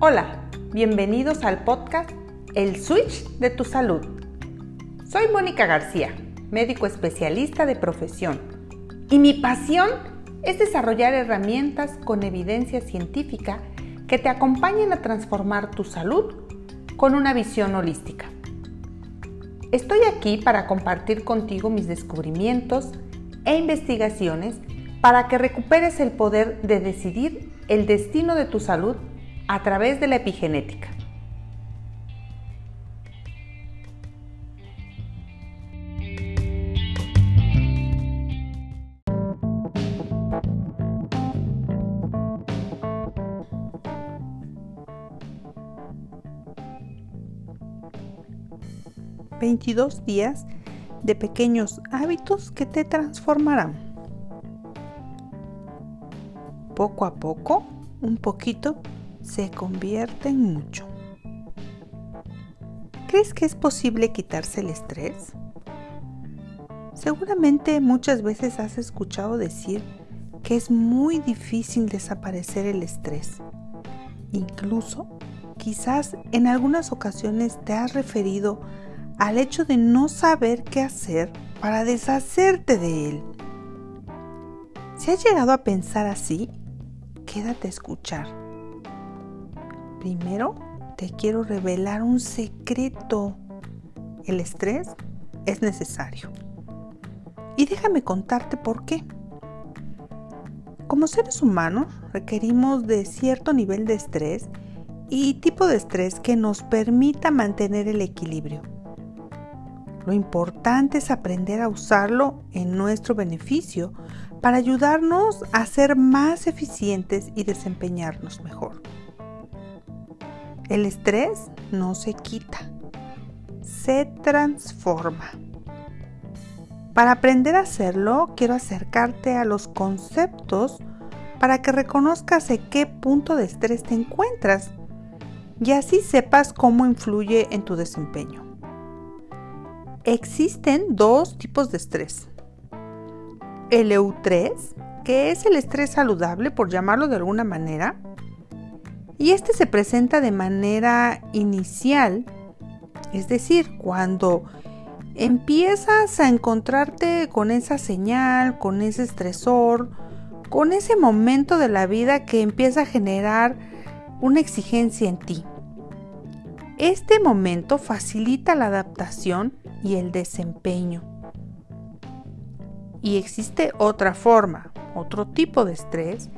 Hola, bienvenidos al podcast El Switch de tu Salud. Soy Mónica García, médico especialista de profesión, y mi pasión es desarrollar herramientas con evidencia científica que te acompañen a transformar tu salud con una visión holística. Estoy aquí para compartir contigo mis descubrimientos e investigaciones para que recuperes el poder de decidir el destino de tu salud a través de la epigenética. ...22 días de pequeños hábitos que te transformarán. Poco a poco, un poquito se convierte en mucho. ¿Crees que es posible quitarse el estrés? Seguramente muchas veces has escuchado decir que es muy difícil desaparecer el estrés. Incluso, quizás en algunas ocasiones te has referido al hecho de no saber qué hacer para deshacerte de él. Si has llegado a pensar así, quédate a escuchar Primero, te quiero revelar un secreto. El estrés es necesario. Y déjame contarte por qué. Como seres humanos requerimos de cierto nivel de estrés y tipo de estrés que nos permita mantener el equilibrio. Lo importante es aprender a usarlo en nuestro beneficio para ayudarnos a ser más eficientes y desempeñarnos mejor. El estrés no se quita, se transforma. Para aprender a hacerlo, quiero acercarte a los conceptos para que reconozcas en qué punto de estrés te encuentras y así sepas cómo influye en tu desempeño. Existen dos tipos de estrés. El EU3, que es el estrés saludable, por llamarlo de alguna manera, y este se presenta de manera inicial, es decir, cuando empiezas a encontrarte con esa señal, con ese estresor, con ese momento de la vida que empieza a generar una exigencia en ti. Este momento facilita la adaptación y el desempeño. Y existe otra forma, otro tipo de estrés,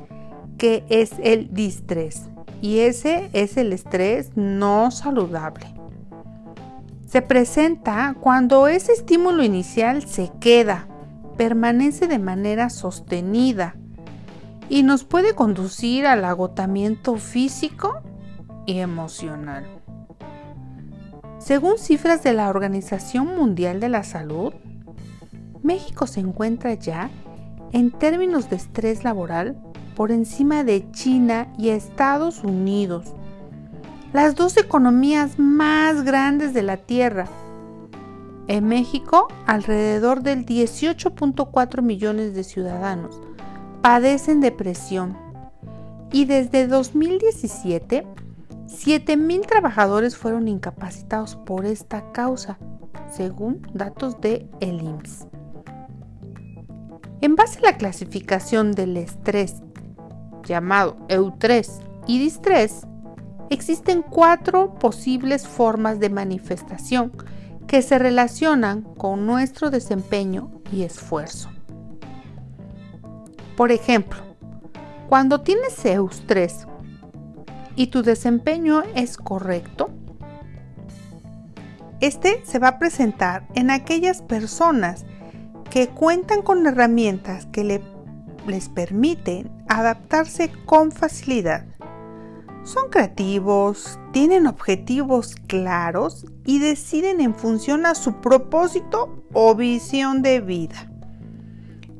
que es el distrés y ese es el estrés no saludable. Se presenta cuando ese estímulo inicial se queda, permanece de manera sostenida y nos puede conducir al agotamiento físico y emocional. Según cifras de la Organización Mundial de la Salud, México se encuentra ya en términos de estrés laboral por encima de China y Estados Unidos, las dos economías más grandes de la Tierra. En México, alrededor del 18.4 millones de ciudadanos padecen depresión y desde 2017, 7.000 trabajadores fueron incapacitados por esta causa, según datos de el IMSS. En base a la clasificación del estrés llamado eutrés y distrés, existen cuatro posibles formas de manifestación que se relacionan con nuestro desempeño y esfuerzo. Por ejemplo, cuando tienes eustrés y tu desempeño es correcto, este se va a presentar en aquellas personas que cuentan con herramientas que le les permiten adaptarse con facilidad. Son creativos, tienen objetivos claros y deciden en función a su propósito o visión de vida.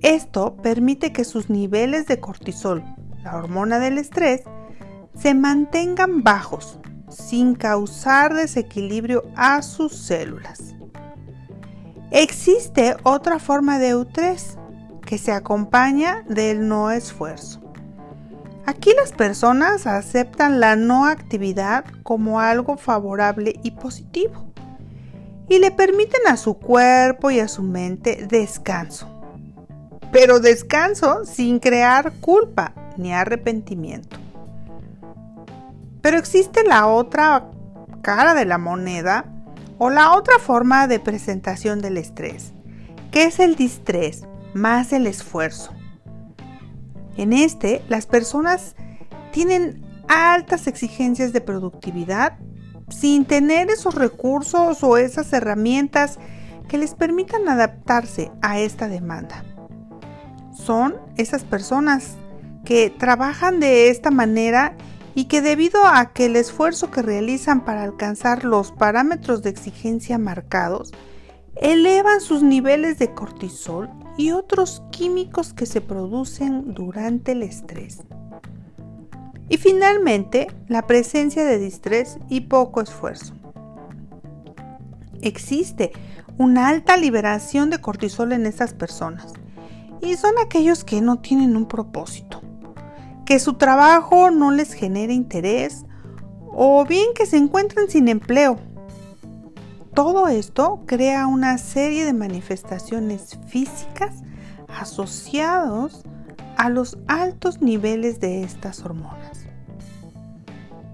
Esto permite que sus niveles de cortisol, la hormona del estrés, se mantengan bajos sin causar desequilibrio a sus células. Existe otra forma de U3 que se acompaña del no esfuerzo. Aquí las personas aceptan la no actividad como algo favorable y positivo y le permiten a su cuerpo y a su mente descanso. Pero descanso sin crear culpa ni arrepentimiento. Pero existe la otra cara de la moneda o la otra forma de presentación del estrés, que es el distrés más el esfuerzo. En este, las personas tienen altas exigencias de productividad sin tener esos recursos o esas herramientas que les permitan adaptarse a esta demanda. Son esas personas que trabajan de esta manera y que debido a que el esfuerzo que realizan para alcanzar los parámetros de exigencia marcados, elevan sus niveles de cortisol y otros químicos que se producen durante el estrés. Y finalmente, la presencia de distrés y poco esfuerzo. Existe una alta liberación de cortisol en estas personas y son aquellos que no tienen un propósito, que su trabajo no les genera interés o bien que se encuentran sin empleo todo esto crea una serie de manifestaciones físicas asociados a los altos niveles de estas hormonas.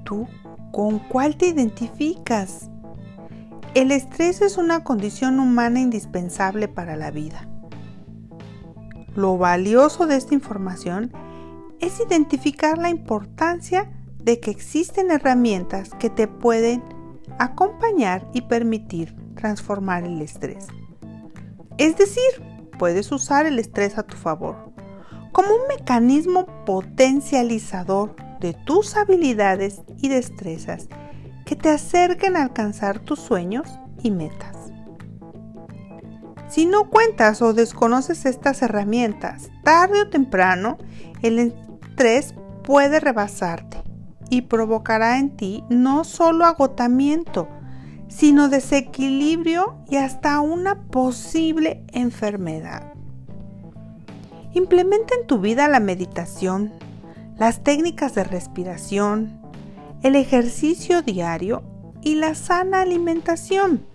¿Tú con cuál te identificas? El estrés es una condición humana indispensable para la vida. Lo valioso de esta información es identificar la importancia de que existen herramientas que te pueden acompañar y permitir transformar el estrés. Es decir, puedes usar el estrés a tu favor como un mecanismo potencializador de tus habilidades y destrezas que te acerquen a alcanzar tus sueños y metas. Si no cuentas o desconoces estas herramientas, tarde o temprano el estrés puede rebasarte y provocará en ti no solo agotamiento, sino desequilibrio y hasta una posible enfermedad. Implementa en tu vida la meditación, las técnicas de respiración, el ejercicio diario y la sana alimentación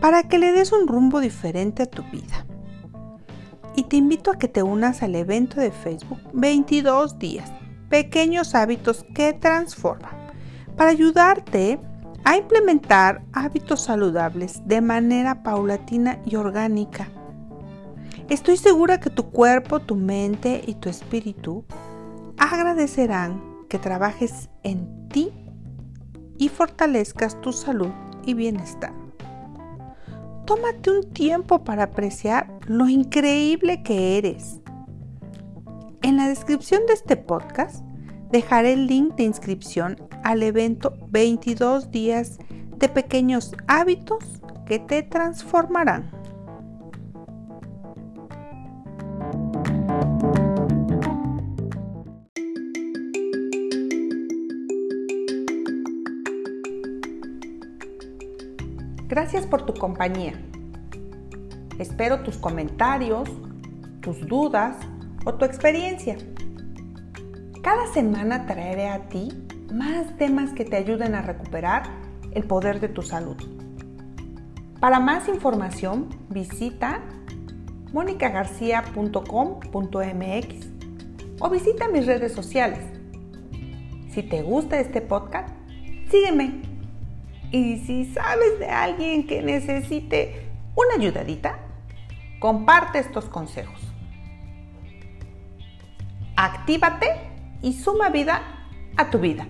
para que le des un rumbo diferente a tu vida. Y te invito a que te unas al evento de Facebook 22 días pequeños hábitos que transforman para ayudarte a implementar hábitos saludables de manera paulatina y orgánica. Estoy segura que tu cuerpo, tu mente y tu espíritu agradecerán que trabajes en ti y fortalezcas tu salud y bienestar. Tómate un tiempo para apreciar lo increíble que eres en la descripción de este podcast dejaré el link de inscripción al evento 22 días de pequeños hábitos que te transformarán. Gracias por tu compañía. Espero tus comentarios, tus dudas o tu experiencia. Cada semana traeré a ti más temas que te ayuden a recuperar el poder de tu salud. Para más información visita monicagarcia.com.mx o visita mis redes sociales. Si te gusta este podcast, sígueme. Y si sabes de alguien que necesite una ayudadita, comparte estos consejos. Actívate y suma vida a tu vida.